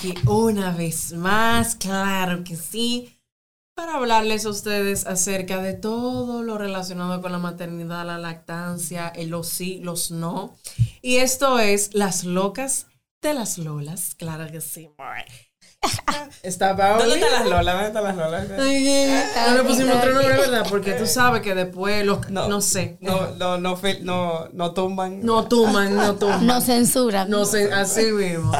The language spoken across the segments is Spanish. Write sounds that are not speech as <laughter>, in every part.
aquí una vez más, claro que sí, para hablarles a ustedes acerca de todo lo relacionado con la maternidad, la lactancia, los sí, los no. Y esto es Las locas de las Lolas, claro que sí. Está Paoli. ¿Dónde están las Lolas? ¿Dónde están las Lolas? No le pusimos otro nombre, ¿verdad? Porque tú sabes que después los, no, sé. No, no, no, no, no tumban. No tuman, no <laughs> tuman. No censuran. No sé, así mismo.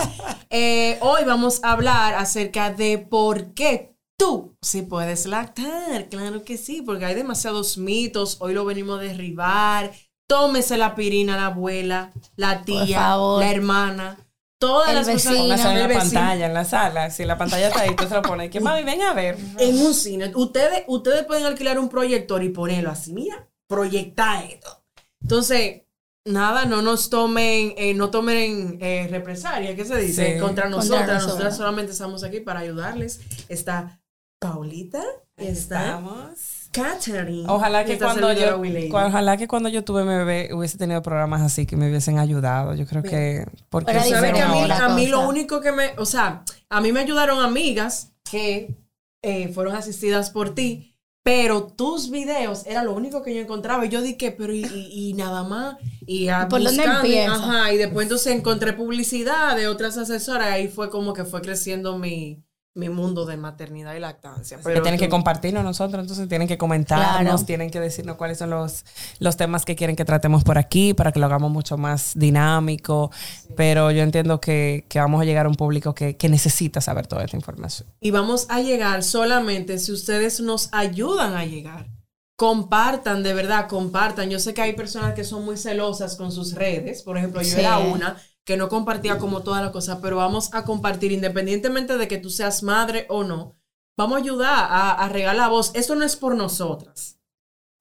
Eh, hoy vamos a hablar acerca de por qué tú sí puedes lactar. Claro que sí, porque hay demasiados mitos. Hoy lo venimos a derribar. Tómese la pirina la abuela, la tía, la hermana. Todas El las cosas vecino. Póngase en la vecino. pantalla, en la sala. Si la pantalla está ahí, tú se la pones. Que mami, ven a ver. En un cine. Ustedes, ustedes pueden alquilar un proyector y ponerlo así. Mira, proyecta esto. Entonces, nada, no nos tomen, eh, no tomen eh, represalia, ¿qué se dice? Sí. Contra Contra nosotras. nosotras. Nosotras solamente estamos aquí para ayudarles. Está Paulita está Estamos. Catherine. Ojalá que cuando yo, Wiley. cua- ojalá que cuando yo tuve mi bebé hubiese tenido programas así que me hubiesen ayudado. Yo creo que porque Pero ¿Sabes que a mí, a mí lo único que me, o sea, a mí me ayudaron amigas que eh, fueron asistidas por ti, pero tus videos era lo único que yo encontraba. Y yo dije, pero y, y- y nada más. Y a ¿Por dónde buscando, empieza? Ajá, y después entonces encontré publicidad de otras asesoras. Y ahí fue como que fue creciendo mi, mi mundo de maternidad y lactancia. que Pero tienen tú- que compartirnos nosotros, entonces tienen que comentarnos, Claro. tienen que decirnos cuáles son los, los temas que quieren que tratemos por aquí para que lo hagamos mucho más dinámico. Pero yo entiendo que, que vamos a llegar a un público que, que necesita saber toda esta información. Y vamos a llegar solamente si ustedes nos ayudan a llegar. Compartan, de verdad, compartan. Yo sé que hay personas que son muy celosas con sus redes. Por ejemplo, yo Sí. era una que no compartía como toda la cosa, pero vamos a compartir independientemente de que tú seas madre o no. Vamos a ayudar a, a regar la voz. Esto no es por nosotras.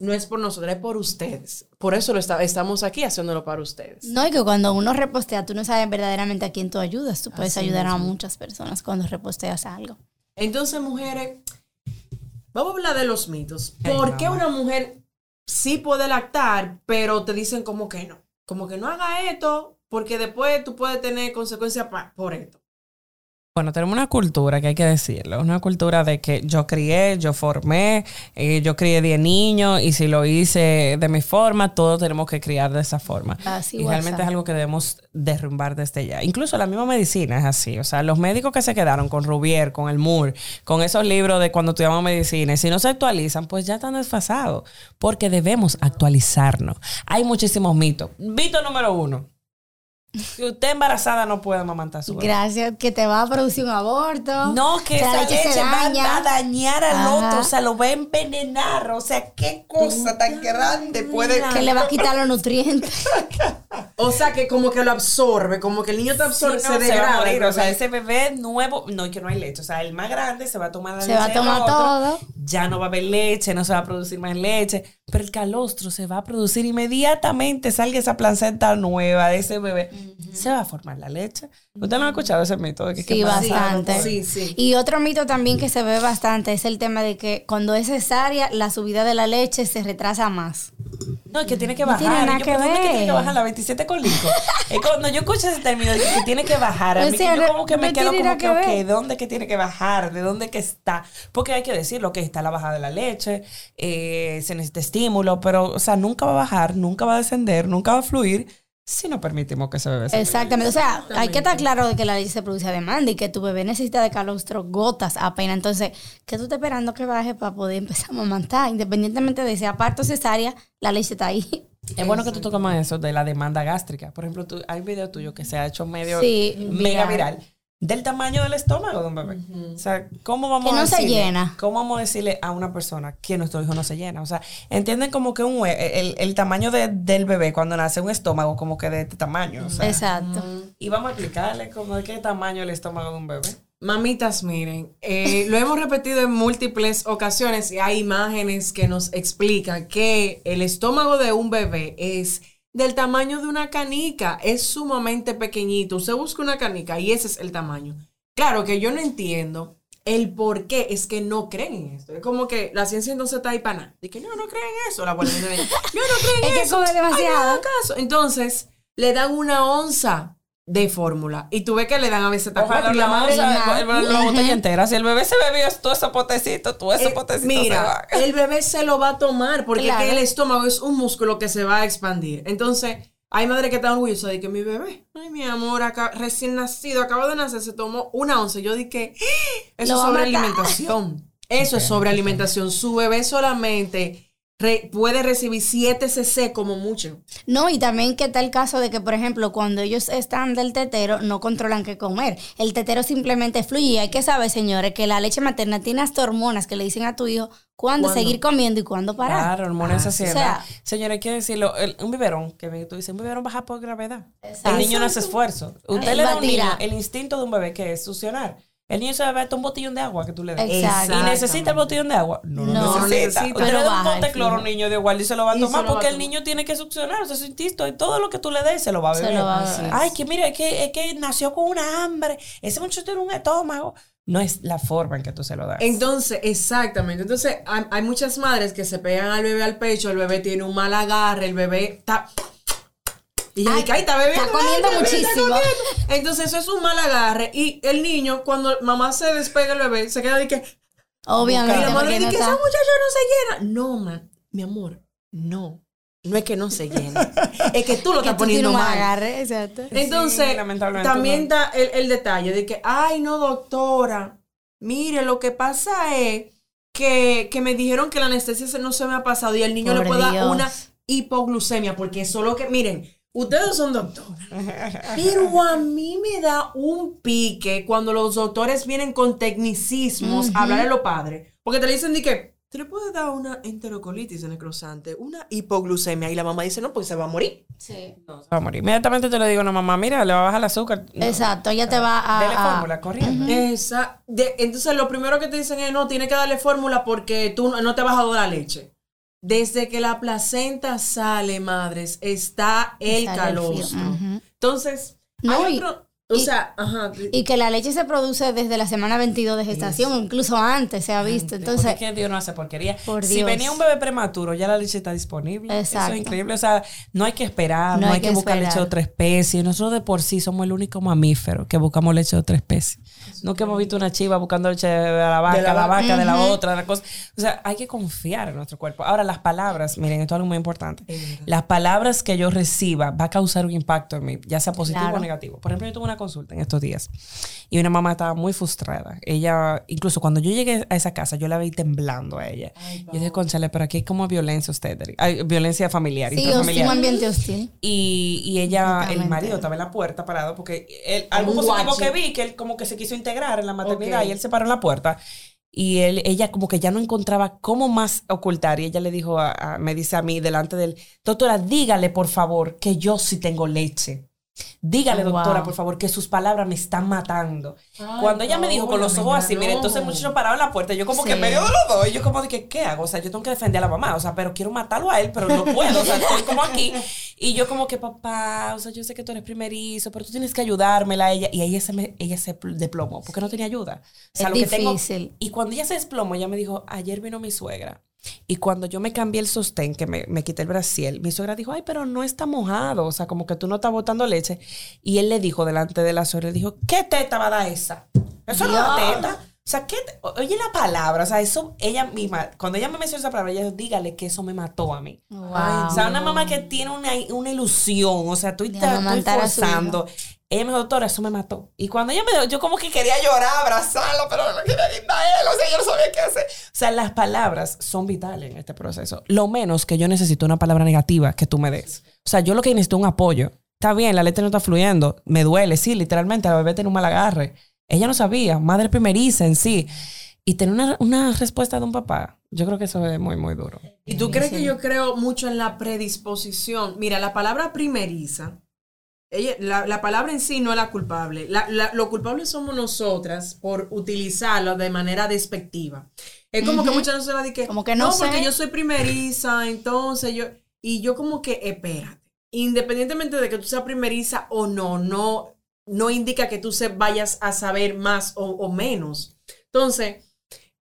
No es por nosotras, es por ustedes. Por eso lo está- estamos aquí haciéndolo para ustedes. No, y que cuando uno repostea, tú no sabes verdaderamente a quién tú ayudas. Tú puedes Así ayudar a muchas personas cuando reposteas algo. Entonces, mujeres, vamos a hablar de los mitos. Ay, ¿Por qué una mujer sí puede lactar, pero te dicen como que no? Como que no haga esto, porque después tú puedes tener consecuencias por esto. Bueno, tenemos una cultura que hay que decirlo, una cultura de que yo crié, yo formé, eh, yo crié 10 niños y si lo hice de mi forma, todos tenemos que criar de esa forma. Así y WhatsApp. realmente es algo que debemos derrumbar desde ya. Incluso la misma medicina es así. O sea, los médicos que se quedaron con Rubier, con el Moore, con esos libros de cuando estudiamos medicina, y si no se actualizan, pues ya están desfasados. Porque debemos actualizarnos. Hay muchísimos mitos. Mito número uno. Si usted embarazada no puede amamantar a su bebé. Gracias, que te va a producir un aborto. No, que esa leche leche, se va a dañar al Ajá. otro, o sea, lo va a envenenar. O sea, qué cosa tan grande puede... Que le va a quitar los nutrientes. <laughs> O sea, que como que lo absorbe, como que el niño te absorbe, Sí, no, se se va a degrada. morir. O sea, ese bebé nuevo, no, que no hay leche. O sea, el más grande se va a tomar la Se leche va a tomar otro, todo. Ya no va a haber leche, no se va a producir más leche. Pero el calostro se va a producir inmediatamente, salga esa placenta nueva de ese bebé. Se va a formar la leche. ¿Usted no ha escuchado ese mito? De que Sí, bastante. Sí, sí. Y otro mito también que se ve bastante es el tema de que cuando es cesárea, la subida de la leche se retrasa más. No, es que tiene que No bajar. tiene nada yo, que ¿pero dónde es que tiene que ver. bajar la 27 con Lincoln? es cuando yo escucho ese término de que, tiene que bajar, a O mí sea, que yo como que no me quedo como que, que ok, ver. ¿de dónde es que tiene que bajar? ¿De dónde que está? Porque hay que decirlo, que está la bajada de la leche, eh, se necesita estímulo, pero, o sea, nunca va a bajar, nunca va a descender, nunca va a fluir si no permitimos que ese bebé se Exactamente. O sea, hay que estar claro de que la leche se produce a demanda y que tu bebé necesita de calostro gotas apenas. Entonces, ¿qué tú estás esperando que baje para poder empezar a amamantar? Independientemente de sea parto o cesárea, la leche está ahí. Es bueno que tú toques más eso de la demanda gástrica. Por ejemplo, tú, hay un video tuyo que se ha hecho medio Sí, mega viral. viral del tamaño del estómago de un bebé. O sea, ¿cómo vamos Que a se decirle, llena. ¿Cómo vamos a decirle a una persona que nuestro hijo no se llena? O sea, entienden como que un hue- el, el tamaño de- del bebé cuando nace un estómago como que de este tamaño. O sea, Exacto. y vamos a explicarle como de qué tamaño el estómago de un bebé. Mamitas, miren, eh, lo hemos repetido en múltiples ocasiones y hay imágenes que nos explican que el estómago de un bebé es del tamaño de una canica, es sumamente pequeñito. Usted busca una canica y ese es el tamaño. Claro que yo no entiendo el por qué es que no creen en esto. Es como que la ciencia entonces está ahí para nada. De que no, no creen en eso. La abuela de, yo no creen <laughs> Es en que eso. come Ay, demasiado. no hagan caso. Entonces, le dan una onza de fórmula. Y tú ves que le dan a veces y la madre... madre la botella entera. Si el bebé se bebió todo ese potecito, todo ese Eh, potecito se mira, va. el bebé se lo va a tomar porque Claro. es que el estómago es un músculo que se va a expandir. Entonces, hay madres que están orgullosas de que mi bebé, ay, mi amor, acá, recién nacido, acaba de nacer, se tomó una once. Yo dije, "Ah, eso es sobre matar". alimentación. Eso es sobre alimentación. Su bebé solamente re- puede recibir 7 cc como mucho. No, y también que está el caso de que, por ejemplo, cuando ellos están del tetero, no controlan qué comer. El tetero simplemente fluye. Y hay que saber, señores, que la leche materna tiene hasta hormonas que le dicen a tu hijo cuándo seguir comiendo y cuándo parar. Claro, hormonas Ah, así. o sea- Señores, que decirlo. el- un biberón, que tú dices, un biberón baja por gravedad. Exacto. El niño no hace esfuerzo. Usted Él le da un niño el instinto de un bebé que es succionar. El niño se bebe hasta un botellón de agua que tú le das. Exacto. ¿Y necesita el botellón de agua? No, lo No, necesita. necesita. Usted le da un el cloro a un niño de igual y se lo va a tomar va a porque el niño tiene que succionar. O sea, su instinto y todo lo que tú le des se lo va a Se beber. lo va a beber. Ay, que mira, es que, es que nació con una hambre. Ese muchacho tiene un estómago. No es la forma en que tú se lo das. Entonces, exactamente. Entonces, hay, hay muchas madres que se pegan al bebé al pecho, el bebé tiene un mal agarre, el bebé está. Y yo Ay, dije, ay, está bebiendo. está comiendo ay, bebé, está muchísimo. comiendo. Entonces, eso es un mal agarre. Y el niño, cuando mamá se despega el bebé, se queda de que. Y Obviamente. la madre no dice que esa muchacha no se llena. No, ma, mi amor, no. No es que no se llena. es que tú lo que estás tú tienes poniendo un mal. agarre, exacto. Entonces, Sí, también no. está el, el detalle de que, ay, no, doctora, mire, lo que pasa es que, que me dijeron que la anestesia no se me ha pasado y el niño Por le puede dar una hipoglucemia, porque eso lo que, miren, ustedes son doctores, pero a mí me da un pique cuando los doctores vienen con tecnicismos a hablar a los padres, porque te le dicen de que, te le puede dar una enterocolitis necrosante, una hipoglucemia, y la mamá dice, no, pues se va a morir. Sí. No, se va a morir. Inmediatamente te lo digo a una mamá, mira, le va a bajar el azúcar. No. Exacto, ella te va a. Dele a- fórmula, corriendo. Esa, de- entonces lo primero que te dicen es, no, tiene que darle fórmula porque tú no- no te vas a dar la leche. Desde que la placenta sale, madres, está el el calostro. Entonces, No, hay otro, o y- sea, ajá. Y que la leche se produce desde la semana 22 de gestación, incluso antes se ha visto. Entonces, que Dios no hace porquería. Por si venía un bebé prematuro, ya la leche está disponible. Exacto. Eso es increíble. O sea, no hay que esperar, no, No hay, hay que, que buscar esperar. leche de otra especie. Nosotros de por sí somos el único mamífero que buscamos leche de otra especie. Nunca hemos visto una chiva buscando leche de la vaca, De la la, vaca. de la otra, de la cosa. O sea, hay que confiar en nuestro cuerpo. Ahora, las palabras, miren, esto es algo muy importante. Las palabras que yo reciba va a causar un impacto en mí, ya sea positivo Claro. o negativo. Por ejemplo, yo tuve una consulta en estos días y una mamá estaba muy frustrada. Ella, incluso cuando yo llegué a esa casa, yo la vi temblando a ella. yo dije, conchale, pero aquí hay como violencia usted, hay violencia familiar, sí, hostil, un ambiente hostil. Y, y ella, el marido estaba en la puerta parado porque él, algo positivo que vi, que él como que se quiso integrar en la maternidad Ok. y él se paró en la puerta. Y él, ella como que ya no encontraba cómo más ocultar. Y ella le dijo, a- a- me dice a mí delante del, doctora, dígale por favor que yo sí tengo leche. Dígale, Oh, doctora, por favor, que sus palabras me están matando. Ay, Cuando ella me dijo con los ojos así, no. entonces el muchacho en la puerta, yo como que Sí. medio de los dos, y yo como que, ¿qué hago? O sea, yo tengo que defender a la mamá, o sea, pero quiero matarlo a él, pero no puedo, o sea, estoy como aquí. Y yo como que, papá, o sea, yo sé que tú eres primerizo, pero tú tienes que ayudármela a ella. Y ahí se me, ella se pl- desplomó, porque no tenía ayuda. O sea, Es lo que tengo- difícil. y cuando ella se desplomó, ella me dijo, ayer vino mi suegra. Y cuando yo me cambié el sostén, que me, me quité el brasiel, mi suegra dijo, ay, pero no está mojado, o sea, como que tú no estás botando leche. Y él le dijo delante de la suegra, le dijo, ¿qué teta va a dar esa? Eso no es una teta. O sea, ¿qué te- oye la palabra, o sea, eso, ella misma, cuando ella me mencionó esa palabra, ella dijo, dígale que eso me mató a mí. Wow. O sea, una mamá que tiene una, una ilusión, o sea, tú estás forzando. Ella me dijo, doctora, eso me mató. Y cuando ella me dijo, yo como que quería llorar, abrazarlo, pero no quería a él, o sea, yo no sabía qué hacer. O sea, las palabras son vitales en este proceso. Lo menos que yo necesito una palabra negativa que tú me des. O sea, yo lo que necesito es un apoyo. Está bien, la leche no está fluyendo, me duele, sí, literalmente, la bebé tiene un mal agarre. Ella no sabía, madre primeriza en sí. Y tener una, una respuesta de un papá, yo creo que eso es muy, muy duro. ¿Y tú crees que yo creo mucho en la predisposición? Mira, la palabra primeriza, ella, la, la palabra en sí no es la culpable. La, la- lo culpable somos nosotras por utilizarlo de manera despectiva. Es como que muchas veces se va a decir que, Como que no porque sé". yo soy primeriza, entonces yo... Y yo como que, espérate, independientemente de que tú seas primeriza o no, no, no indica que tú se vayas a saber más o, menos. Entonces,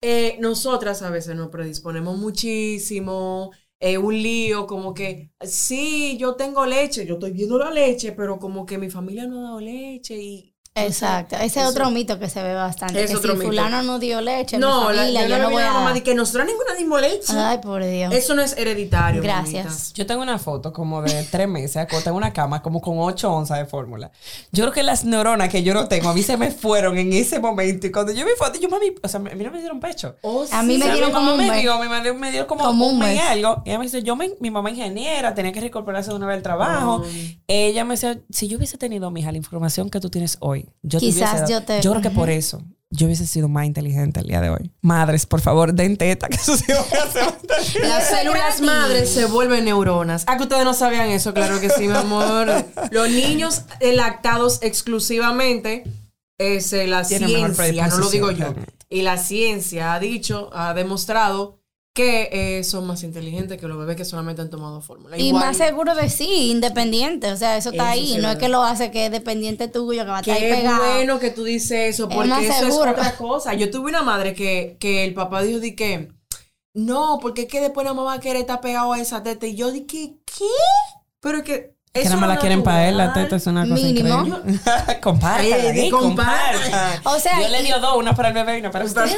eh, nosotras a veces nos predisponemos muchísimo. un lío, como que, sí, yo tengo leche, yo estoy viendo la leche, pero como que mi familia no ha dado leche y... Exacto, ese es otro mito que se ve bastante. Es que otro si mito. fulano no dio leche, No, mi la, familia, yo, yo no voy a la mamá de que nosotros ninguna dimos leche. Ay, por Dios. Eso no es hereditario. Gracias. mamitas. Yo tengo una foto como de tres meses acostada en una cama como con 8 onzas de fórmula. Yo creo que las neuronas que yo no tengo a mí se me fueron en ese momento y cuando yo vi foto, yo mami, o sea, a mí no me dieron pecho. Oh, A mí sí. me dieron como un me mes. dio, mi madre me dio como, Como un mes y mes. algo. Y ella me dice, yo me- mi mamá ingeniera, tenía que reincorporarse de una vez al trabajo. Oh. Ella me decía, si yo hubiese tenido, mija, la información que tú tienes hoy, yo Quizás dado- yo te- Yo creo que por eso yo hubiese sido más inteligente el día de hoy. Madres, por favor, den teta, que sus hijos Las células madres se vuelven neuronas. Ah, que ustedes no sabían eso, claro que sí, mi amor. <laughs> Los niños lactados exclusivamente, es eh, la ciencia, no lo digo yo. realmente. Y la ciencia ha dicho, ha demostrado que eh, son más inteligentes que los bebés que solamente han tomado fórmula. Y Igual más seguro de sí, independiente. O sea, eso está Eso ahí. no es es que lo hace que es dependiente tuyo, que va a estar ahí Qué pegado. bueno que tú dices eso, Es porque más eso seguro. es otra cosa. Yo tuve una madre que, que el papá dijo de que no, porque es que después la mamá querer estar pegado a esa teta. Y yo dije, ¿qué? Pero es que. Nada más la quieren para él, la teta es una cosa Mínimo. increíble. <laughs> compártala, eh, compártala. O sea, Yo le dio dos, una para el bebé y una para usted. <laughs>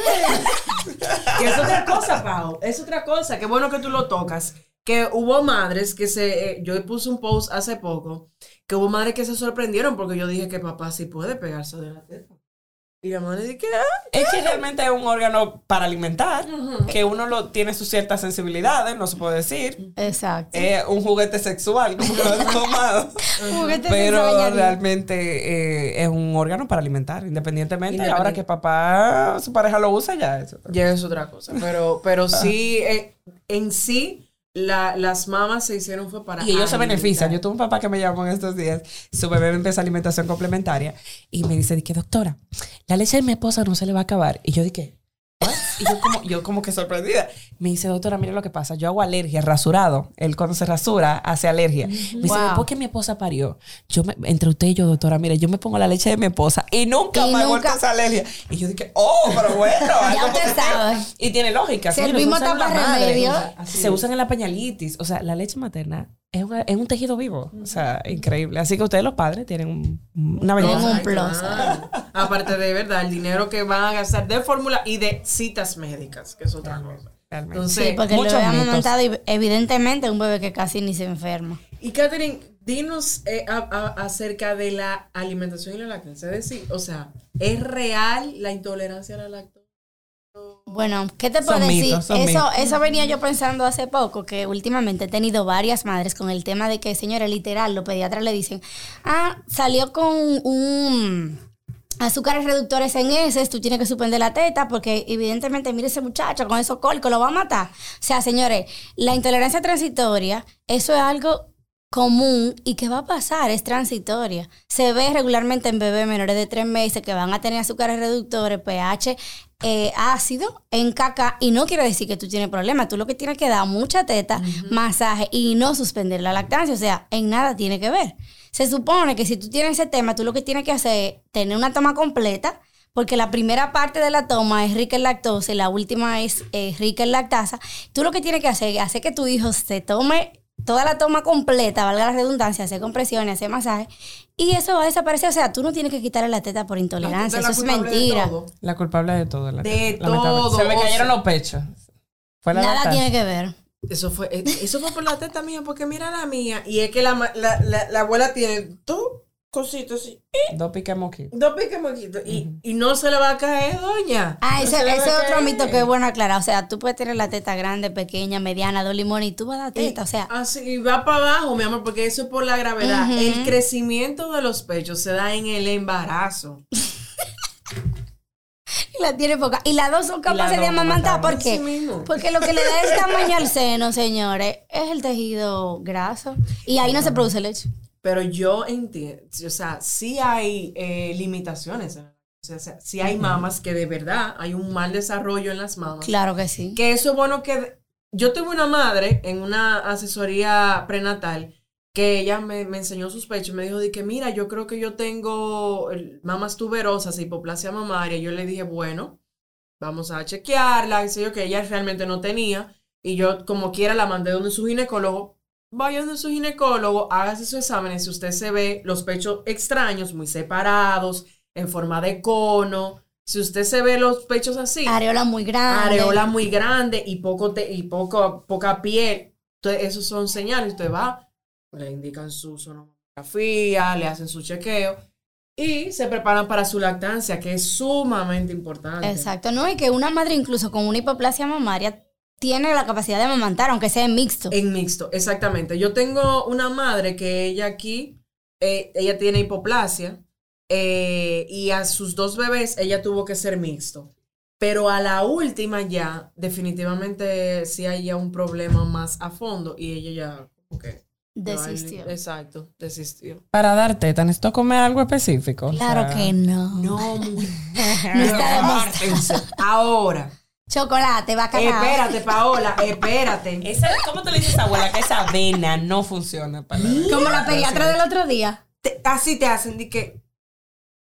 Que es otra cosa, Pau. Es otra cosa. Qué bueno que tú lo tocas. Que hubo madres que se. eh, yo puse un post hace poco. Que hubo madres que se sorprendieron porque yo dije que papá sí puede pegarse de la teta. Y la madre dice que. ah, Es que realmente es un órgano para alimentar, que uno lo tiene sus ciertas sensibilidades, no se puede decir. Exacto. Es un juguete sexual, como lo han tomado. <laughs> Juguete Pero sexual realmente eh, es un órgano para alimentar, independientemente. Independiente. Ahora que papá, su pareja lo usa, ya eso. Ya es otra cosa. Pero, pero sí, eh, en sí, la- las mamás se hicieron fue para. Y ellos se benefician. Yo tuve un papá que me llamó en estos días. Su bebé empieza alimentación complementaria. Y me dice, que doctora, la leche de mi esposa no se le va a acabar. Y yo dije, ¿what? Y yo como, yo como que sorprendida. Me dice, doctora, mire lo que pasa. Yo hago alergia, rasurado. Él cuando se rasura hace alergia. Me dice, Wow. después que mi esposa parió, yo me- entre usted y yo, doctora, mire, yo me pongo la leche de mi esposa y nunca Y me nunca- esa alergia. Y yo dije, oh, pero bueno. <laughs> algo usted sabe. Y tiene lógica. Madre. remedio. Se usan en la pañalitis. O sea, la leche materna es, una- es un tejido vivo. O sea, increíble. Así que ustedes los padres tienen un- una Tienen ventaja. un Ay, plus. claro. Aparte de verdad, el dinero que van a gastar de fórmula y de citas médicas, que es otra cosa. Realmente. Entonces, Sí, porque lo muchos habíamos mitos. montado y evidentemente un bebé que casi ni se enferma. Y Catherine, dinos eh, a- a- acerca de la alimentación y la lactancia. Es decir, o sea, ¿es real la intolerancia a la lactosa? Bueno, ¿qué te Son puedo decir? mitos, eso, mitos. eso venía yo pensando hace poco, que últimamente he tenido varias madres con el tema de que, señores, literal, los pediatras le dicen, ah, salió con un azúcares reductores en ese, tú tienes que suspender la teta porque evidentemente, mire ese muchacho con esos cólicos, lo va a matar. O sea, señores, la intolerancia transitoria, eso es algo común y que va a pasar, es transitoria. Se ve regularmente en bebés menores de tres meses que van a tener azúcares reductores, pH eh, ácido en caca y no quiere decir que tú tienes problemas. Tú lo que tienes que dar mucha teta, masaje y no suspender la lactancia. O sea, en nada tiene que ver. Se supone que si tú tienes ese tema, tú lo que tienes que hacer es tener una toma completa porque la primera parte de la toma es rica en lactosa y la última es eh, rica en lactasa. Tú lo que tienes que hacer es hacer que tu hijo se tome toda la toma completa, valga la redundancia, hacer compresiones, hacer masaje, y eso va a desaparecer. O sea, tú no tienes que quitarle la teta por intolerancia, eso es mentira. todo. La culpable de todo. La De teta, todo, Se me cayeron los pechos. Fue la Nada lactancia. tiene que ver. Eso fue, eh, eso fue por la teta mía, porque mira la mía. Y es que la, la, la, la abuela tiene dos cositas así, Dos piques moquitos. dos piques moquitos. Y, y no se le va a caer, doña. Ah, ese, ese es otro caer. mito que es bueno aclarar. O sea, tú puedes tener la teta grande, pequeña, mediana, dos limones y tú vas a dar teta. O sea, Así va para abajo, mi amor, porque eso es por la gravedad. El crecimiento de los pechos se da en el embarazo. y <laughs> la tiene poca. Y las dos son capaces de amamantar. ¿Por qué? Porque lo que le da el tamaño al seno, señores, es el tejido graso. Y ahí no se produce leche. Pero yo entiendo, o sea, sí hay eh, limitaciones. O sea, sí hay mamas que de verdad hay un mal desarrollo en las mamas. Claro que sí. Que eso es bueno que... Yo tuve una madre en una asesoría prenatal que ella me, me enseñó sus pechos y me dijo de que mira, yo creo que yo tengo mamas tuberosas, hipoplasia mamaria. Yo le dije, bueno, vamos a chequearla, y sé yo que ella realmente no tenía. y yo como quiera la mandé donde su ginecólogo, vaya donde su ginecólogo, hágase sus exámenes, si usted se ve los pechos extraños, muy separados, en forma de cono, si usted se ve los pechos así, Areola muy grande. areola muy grande y poco te- y poco poca piel. Entonces, esos son señales. Usted va, le indican su sonografía, le hacen su chequeo y se preparan para su lactancia, que es sumamente importante. Exacto, ¿no? Y que una madre incluso con una hipoplasia mamaria tiene la capacidad de amamantar, aunque sea en mixto. En mixto, exactamente. Yo tengo una madre que ella aquí, eh, ella tiene hipoplasia eh, y a sus dos bebés ella tuvo que ser mixto. Pero a la última ya, definitivamente sí hay ya un problema más a fondo y ella ya, que... Desistió. Exacto, desistió. Para dar teta, necesito comer algo específico. O Claro sea, que no. No, <laughs> mujer. No está. Ahora, Chocolate, bacalao. espérate, Paola, espérate. Esa, ¿Cómo te le dices, abuela, que esa avena no funciona para Como la pediatra del otro día. Te- así te hacen, di que...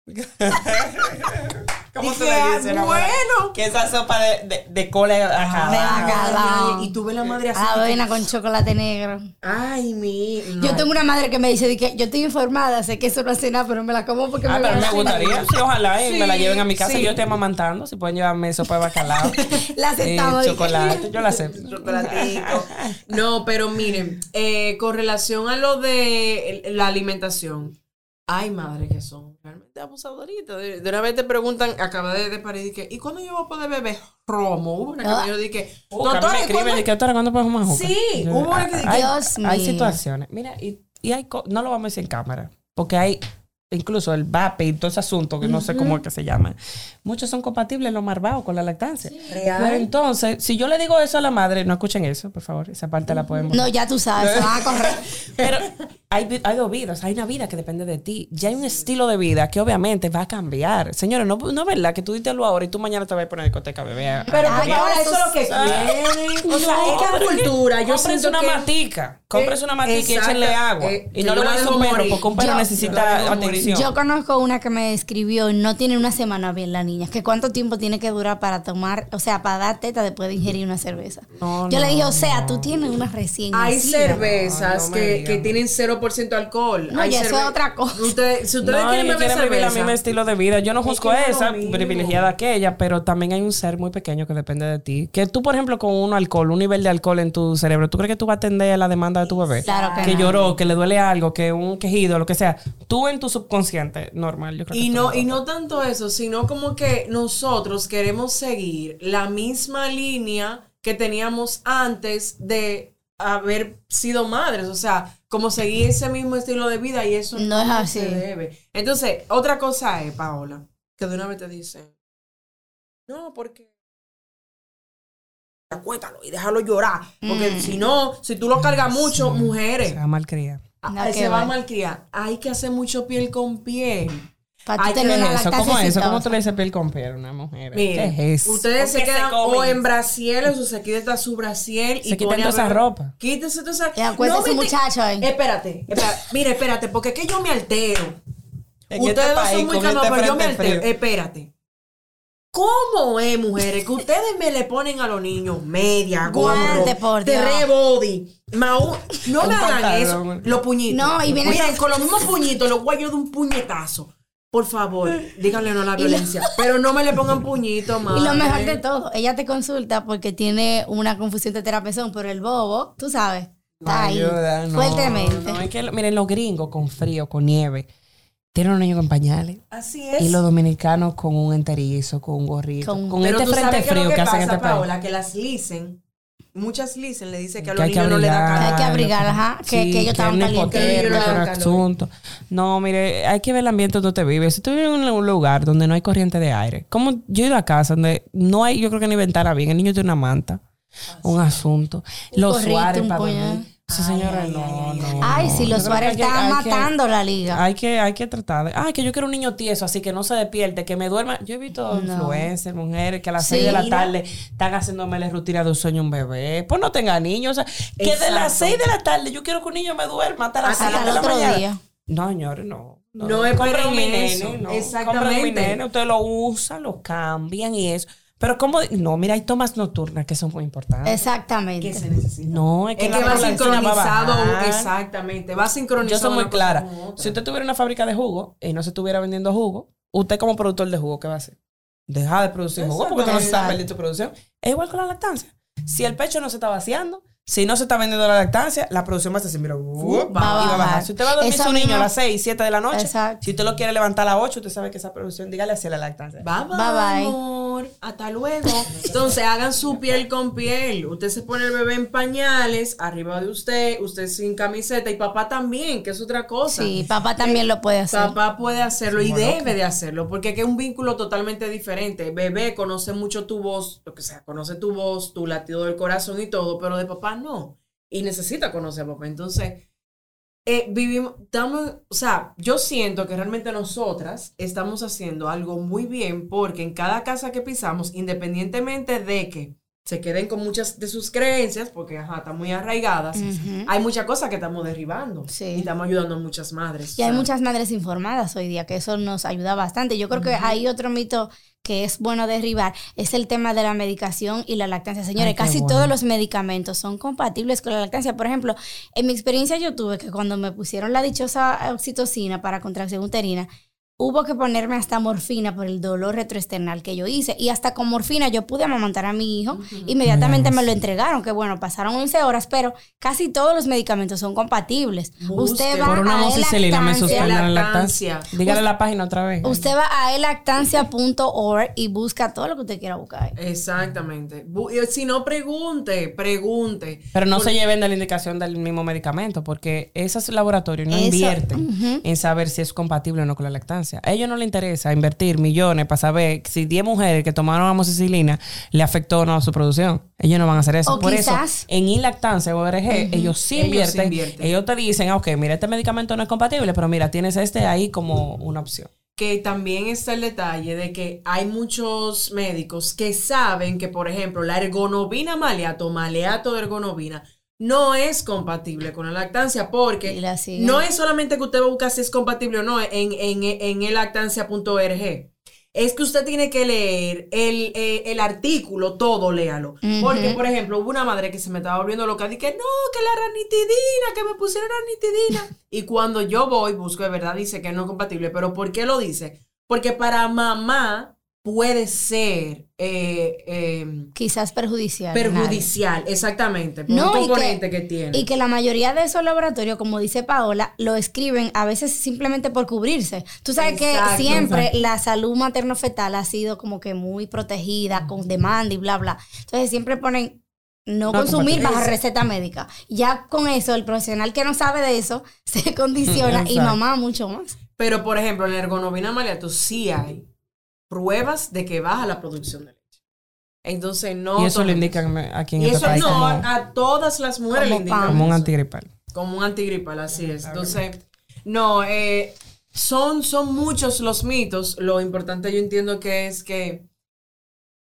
<laughs> ¿Cómo di te que, le dicen, ah? Bueno. Que esa sopa de, de, de cola acá. De bacalao. Y tuve la madre así. Avena con chocolate negro. Ay, mi. no. Yo tengo una madre que me dice que yo estoy informada, sé que eso no hace nada, pero me la como porque Ah, me pero me gustaría. Sí, ojalá y me la Sí, lleven a mi casa. sí. Yo estoy amamantando. Si pueden llevarme sopa de bacalao. <laughs> La eh, aceptamos. chocolate. Yo la acepto. Chocolatico. No, pero miren, eh, con relación a lo de la alimentación, hay madres que son realmente abusadoritas. De, de una vez te preguntan, acaba de, de parir, y que, ¿y cuándo yo voy a poder beber romo? Hubo una que Ah. me dijo, dije, doctora, me ¿y escriben cuándo- y que doctora, ¿cuándo podemos jugar? Sí, Yo- hubo una que dije, hay, Dios hay situaciones. Mira, y, y hay no lo vamos a decir en cámara, porque hay incluso el VAPE y todo ese asunto que no sé cómo es que se llama. Muchos son compatibles los marbados con la lactancia. Real. Pero entonces, si yo le digo eso a la madre, no escuchen eso, por favor, esa parte la podemos. No, ya tú sabes, <laughs> se van a correr. Pero hay, hay dos vidas, hay una vida que depende de ti. Ya hay un estilo de vida que obviamente va a cambiar. Señores, no, no es verdad que tú dices lo ahora y tú mañana te vas a poner discoteca, bebé. Pero ahora eso es lo que quieren. O sea, es que la cultura, yo siento una que... matica. Cómprense una matica y échenle agua. Eh, y no yo le voy a un perro porque un perro Yo- yo necesita morir. atención. Yo conozco una que me escribió y no tiene una semana bien la niña. Que cuánto tiempo tiene que durar para tomar, o sea, para dar teta después de ingerir una cerveza. No, Yo le no, dije, o sea, tú tienes una recién Hay cervezas No, no que, que tienen 0% alcohol. No, Hay y eso es otra cosa. Ustedes- si ustedes No, quieren beber quieren vivir el mismo estilo de vida. Yo no juzgo que esa privilegiada que ella, pero también hay un ser muy pequeño que depende de ti. Que tú, por ejemplo, con un alcohol, un nivel de alcohol en tu cerebro, ¿tú crees que tú vas a atender a la demanda de tu bebé? Claro que no. lloró, que le duele algo, que un quejido, lo que sea. Tú en tu subconsciente, normal, yo creo Y que no, y no tanto eso, sino como que nosotros queremos seguir la misma línea que teníamos antes de haber sido madres, o sea, como seguir ese mismo estilo de vida y eso No es así. se debe. Entonces, otra cosa es, Paola, que de una vez te dicen, no, porque acuéstalo y déjalo llorar, porque Mm. si no, si tú lo cargas mucho, mujeres, Se va ah, Nada se va a malcriar. Hay que hacer mucho piel con piel. Para tener la Eso, ¿Cómo eso? ¿Cómo tú le dices piel con piel a una mujer? Miren, ¿Qué es eso? ustedes se ¿Por qué quedan o en brasieles o se quitan su brasier y Se quitan pone a toda esa ropa. Quítese toda esa Y acuesta ese viste- muchacho ahí. Espérate, espérate. Mire, espérate, porque es que yo me altero. <laughs> En ustedes este dos país, son muy calmados, este pero yo me altero. Espérate. ¿Cómo es, mujeres, que ustedes me le ponen a los niños media, gorro, tres body, mau- no me hagan eso, los puñitos. No, y viene- Miren, con los mismos puñitos, los guayos de un puñetazo. Por favor, díganle no a la <laughs> violencia. Pero no me le pongan puñitos, <laughs> Y lo mejor de todo, ella te consulta porque tiene una confusión de terapezón, pero el bobo, tú sabes, está ahí, ayuda, no, fuertemente. no, es que, miren, los gringos con frío, con nieve, tienen los niños con pañales. Así es. Y los dominicanos con un enterizo, con un gorrito, Con- con, este frente frío que, que hacen en pasa, este país. Paola, que las lisen, muchas lisen le dice que a Que los hay que niños no le da abrigar, Que hay calor. que abrigar, ajá, que- que ellos estaban calientes. no que dan un calor. asunto. No, mire, hay que ver el ambiente donde te vives. Si tú vives en un lugar donde no hay corriente de aire, como yo he ido a casa donde no hay, yo creo que ni ventana bien, el niño tiene una manta, un asunto, los gorrito, Suárez un para dormir. Sí, señora, no, no. Ay, no. si los Suárez que- matando la liga. Hay que, hay que tratar de. Ay, que yo quiero un niño tieso, así que no se despierte, que me duerma. Yo he visto No. influencers, mujeres que a las Sí. 6 de la Mira. tarde están haciéndome la rutina de un sueño a un bebé. Pues no tenga niños. O sea, que de las Exacto. 6 de la tarde yo quiero que un niño me duerma hasta las Hasta 6 de la otro mañana. día. No, señores, no. No esperen Compren un eso. nene, no. Exactamente. Compren un nene, ustedes lo usan, lo cambian y eso. Pero como, no, mira, hay tomas nocturnas que son muy importantes. Exactamente. ¿Qué se necesita? No, es que, Es la que va sincronizado, exactamente, va sincronizado. Yo soy muy clara. Si usted tuviera una fábrica de jugo y no se estuviera vendiendo jugo, usted como productor de jugo, ¿qué va a hacer? Deja de producir jugo porque usted no se está perdiendo tu producción. Es igual con la lactancia. Si el pecho no se está vaciando, si no se está vendiendo la lactancia, la producción va a ser, mira, uh, va va a bajar. bajar. Si usted va a dormir su niño a las 6, 7 de la noche, Exacto. si usted lo quiere levantar a las 8, usted sabe que esa producción, dígale hacia la lactancia. Bye bye, Bye, bye. amor. Hasta luego. Entonces, hagan su piel con piel. Usted se pone el bebé en pañales, arriba de usted, usted sin camiseta y papá también, que es otra cosa. Sí, papá también lo puede hacer. Papá puede hacerlo y debe de hacerlo, porque es que es un vínculo totalmente diferente. Bebé conoce mucho tu voz, lo que sea, conoce tu voz, tu latido del corazón y todo, pero de papá no. Y necesita conocer. Entonces, eh, vivimos, estamos, o sea, yo siento que realmente nosotras estamos haciendo algo muy bien, porque en cada casa que pisamos, independientemente de que se queden con muchas de sus creencias, porque ajá, están muy arraigadas, hay muchas cosas que estamos derribando Sí. y estamos ayudando a muchas madres. Y hay muchas madres informadas hoy día, que eso nos ayuda bastante. Yo creo que hay otro mito que es bueno derribar, es el tema de la medicación y la lactancia. Señores, Ay, casi bueno. todos los medicamentos son compatibles con la lactancia. Por ejemplo, en mi experiencia yo tuve que cuando me pusieron la dichosa oxitocina para contracción uterina, hubo que ponerme hasta morfina por el dolor retroesternal que yo hice. Y hasta con morfina yo pude amamantar a mi hijo. Inmediatamente me lo entregaron, que bueno, pasaron 11 horas, pero casi todos los medicamentos son compatibles. Busque. Usted va Por una a moxicilina me la Lactancia. lactancia. Dígale la página otra vez. Usted va a elactancia.org y busca todo lo que usted quiera buscar. Exactamente. Si no, pregunte, pregunte. Pero no se lleven de la indicación del mismo medicamento, porque esos laboratorios no Eso, invierten en saber si es compatible o no con la lactancia. A ellos no les interesa invertir millones para saber si 10 mujeres que tomaron amoxicilina le afectó o no a su producción. Ellos no van a hacer eso. O Por quizás- eso, en Ilactancia ORG, ellos sí Ellos invierten. invierten. Ellos te dicen, ok, mira, este medicamento no es compatible, pero mira, tienes este ahí como una opción. Que también está el detalle de que hay muchos médicos que saben que, por ejemplo, la ergonovina maleato, maleato de ergonovina, no es compatible con la lactancia porque la no es solamente que usted va a buscar si es compatible o no en, en, en elactancia.org. Es que usted tiene que leer el, eh, el artículo, todo léalo. Porque, por ejemplo, hubo una madre que se me estaba volviendo loca. Dije, no, que la ranitidina, que me pusieron ranitidina. <laughs> y cuando yo voy, busco de verdad, dice que no es compatible. ¿Pero por qué lo dice? Porque para mamá puede ser eh, eh, Quizás perjudicial. perjudicial, exactamente, por No, un y componente que- que, tiene. Y que la mayoría de esos laboratorios, como dice Paola, lo escriben a veces simplemente por cubrirse. Tú sabes Exacto, que siempre la salud materno-fetal ha sido como que muy protegida, con demanda y bla, bla. Entonces siempre ponen no, No consumir bajo receta médica. Ya con eso, el profesional que no sabe de eso <laughs> se condiciona y mamá mucho más. Pero, por ejemplo, en la ergonovina maleato sí hay pruebas de que baja la producción de leche. Entonces, no. y eso le indican aquí en Y este eso país no, como, a todas las mujeres le Como indican como un antigripal. Como un antigripal, así es. Entonces, no, eh, son, son muchos los mitos. Lo importante yo entiendo que es que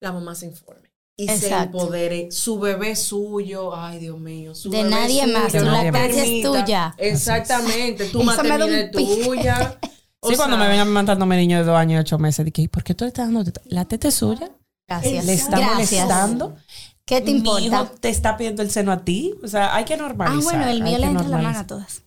la mamá se informe. Y se Exacto. empodere. Su bebé es suyo. Ay, Dios mío. Su De bebé nadie más, tu lactancia es tuya. Exactamente. Tu maternidad es tuya. O Sí, cuando me ven amamantándome niño de dos años y ocho meses, dije, ¿y por qué tú le estás dando teta? ¿La teta es suya? Gracias. ¿Le está Gracias. molestando? ¿Qué te ¿Mi importa? hijo te está pidiendo el seno a ti? O sea, hay que Ah, normalizar. bueno, el mío le entra la mano a todas.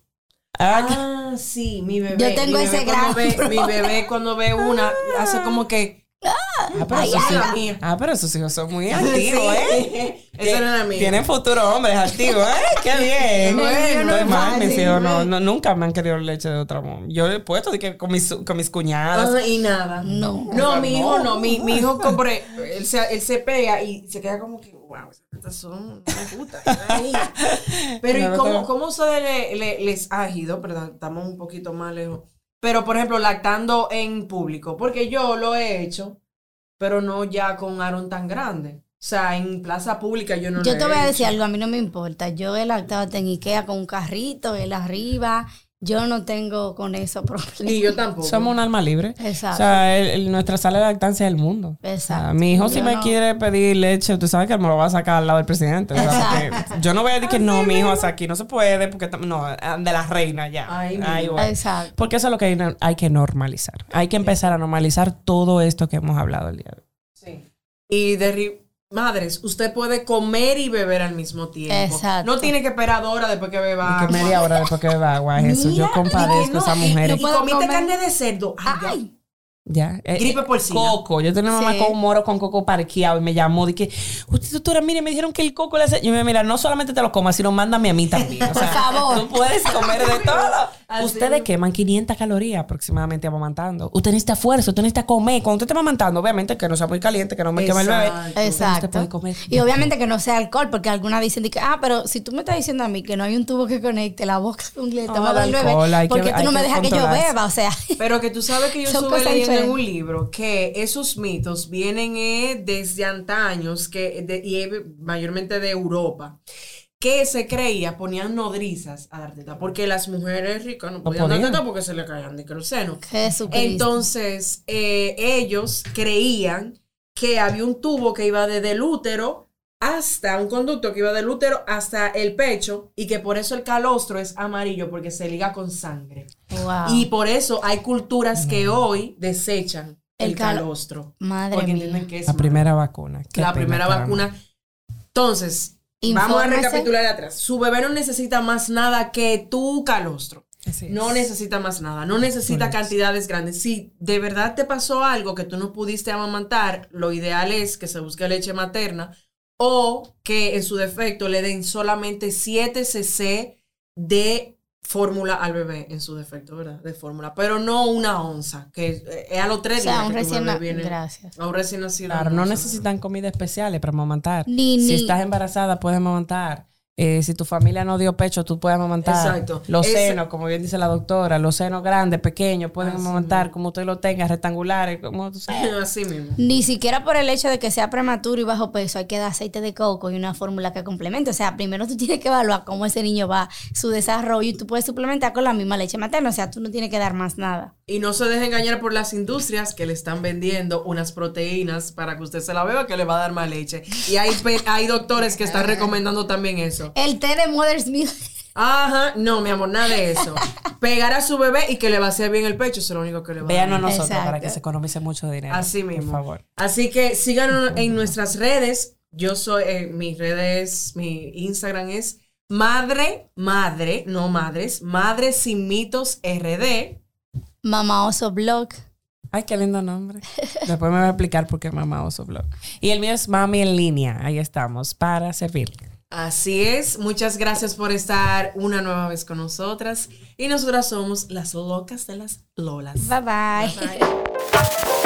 Ah, Ah, sí, mi bebé. Yo tengo mi bebé ese gran ve- Mi bebé cuando ve una, hace como que... ah, pero Ay, esos ay, hijos, ay. ah, pero esos hijos son muy activos, ¿eh? <laughs> Esa no era mía. Tienen futuro hombres activos, ¿eh? <laughs> ¡Qué bien! Mío no es mal, mis hijos no, no- nunca me han querido leche de otra mujer. Yo he puesto de que con mis, con mis cuñadas. Y nada. No. No, mi hijo no. no. Mi, mi hijo compré, él se, él se pega y se queda como que, wow, esas tetas son una puta. Ay. <laughs> Pero ¿y No, no cómo, cómo se le, le- les ha ido? Perdón, estamos un poquito más lejos. Pero, por ejemplo, lactando en público. Porque yo lo he hecho, pero no ya con Aaron tan grande. O sea, en plaza pública yo no Yo lo te he voy a hecho. decir algo, a mí no me importa. Yo he lactado en Ikea con un carrito, él arriba. Yo no tengo con eso <laughs> problemas. Ni yo tampoco. Somos un alma libre. Exacto. O sea, el- el- nuestra sala de lactancia es el mundo. Exacto. O sea, mi hijo si Yo me no- quiere pedir leche, tú sabes que me lo va a sacar al lado del presidente. o sea, yo no voy a decir que no, mi hijo hasta aquí no se puede, porque no, de la reina ya. Ay, Ay, bueno. Exacto. Porque eso es lo que hay, hay que normalizar. Hay que empezar a normalizar todo esto que hemos hablado el día de hoy. Sí. Y de madres, usted puede comer y beber al mismo tiempo. Exacto. No tiene que esperar dos horas después que beba Y que agua. media hora después que beba agua, Jesús. Yo compadezco y a esas no, y-. Y, puedo comiste comer. carne de cerdo. Ay, ya. Ay, Ya. eh, Gripe eh, porcina. Coco. Yo tenía una mamá Sí. con un moro con coco parqueado y me llamó. Dije, usted, doctora, mire, me dijeron que el coco le hace. Yo me mira, no solamente te lo comas, sino mándame a mí también. O <laughs> sea, Por favor. Tú puedes comer de todo. Así Ustedes es. queman 500 calorías aproximadamente amamantando. Usted necesita fuerza, usted necesita comer. Cuando usted está amamantando, obviamente que no sea muy caliente, que no me queme el bebé. Exacto. Exacto. Usted puede comer. Y obviamente que no sea alcohol, porque algunas dicen que, ah, pero si tú me estás diciendo a mí que no hay un tubo que conecte la boca con el No, estómago del el alcohol, bebé, que- porque tú no me que dejas que yo beba, o sea. <laughs> Pero que tú sabes que yo estuve leyendo en un libro que esos mitos vienen eh, desde antaños que de- y eh, mayormente de Europa que se creía ponían nodrizas a dar teta porque las mujeres ricas no podían dar podían. teta porque se le caían de. Jesucristo. Entonces eh, ellos creían que había un tubo que iba desde el útero hasta un conducto que iba del útero hasta el pecho y que por eso el calostro es amarillo porque se liga con sangre. Wow. Y por eso hay culturas que hoy desechan el, El cal- calostro. Madre porque mía. entienden que es La primera vacuna. La primera vacuna. Entonces, vamos a recapitular atrás. Su bebé no necesita más nada que tu calostro. No necesita más nada, no necesita cantidades grandes. Si de verdad te pasó algo que tú no pudiste amamantar, lo ideal es que se busque leche materna o que en su defecto le den solamente 7 cc de fórmula al bebé en su defecto, ¿verdad? De fórmula, pero no una onza, que eh, es a los o tres sea, días un que tu recién bebé viene. Gracias. A un recién nacido. Claro, no necesitan comida especiales para amamantar. Ni- si ni- estás embarazada, puedes amamantar. Eh, si tu familia no dio pecho, tú puedes amamantar. Exacto. Los Ese- senos, como bien dice la doctora, los senos grandes, pequeños, pueden Así amamantar mismo. como usted lo tenga, rectangulares, como tú sabes. <laughs> Así mismo. Ni siquiera por el hecho de que sea prematuro y bajo peso, hay que dar aceite de coco y una fórmula que complemente. O sea, primero tú tienes que evaluar cómo ese niño va, su desarrollo, y tú puedes suplementar con la misma leche materna. O sea, tú no tienes que dar más nada. Y no se deje engañar por las industrias que le están vendiendo unas proteínas para que usted se la beba que le va a dar más leche. Y hay, hay doctores que están recomendando también eso. El té de Mother's Milk. Ajá, no, mi amor, nada de eso. <laughs> Pegar a su bebé y que le vacíe bien el pecho, eso es lo único que le va a Véanos a dar. nosotros Exacto. para que se economice mucho dinero. Así mismo. Por favor. Así que síganos en nuestras redes. Yo soy, eh, mis redes, mi Instagram es madre, madre, no madres, madre sin mitos RD. Mamá Oso Blog. Ay, qué lindo nombre. Después me va a explicar por qué mamá oso blog. Y el mío es mami en línea. Ahí estamos, para servir. Así es, muchas gracias por estar una nueva vez con nosotras y nosotras somos las locas de las lolas. Bye bye. Bye.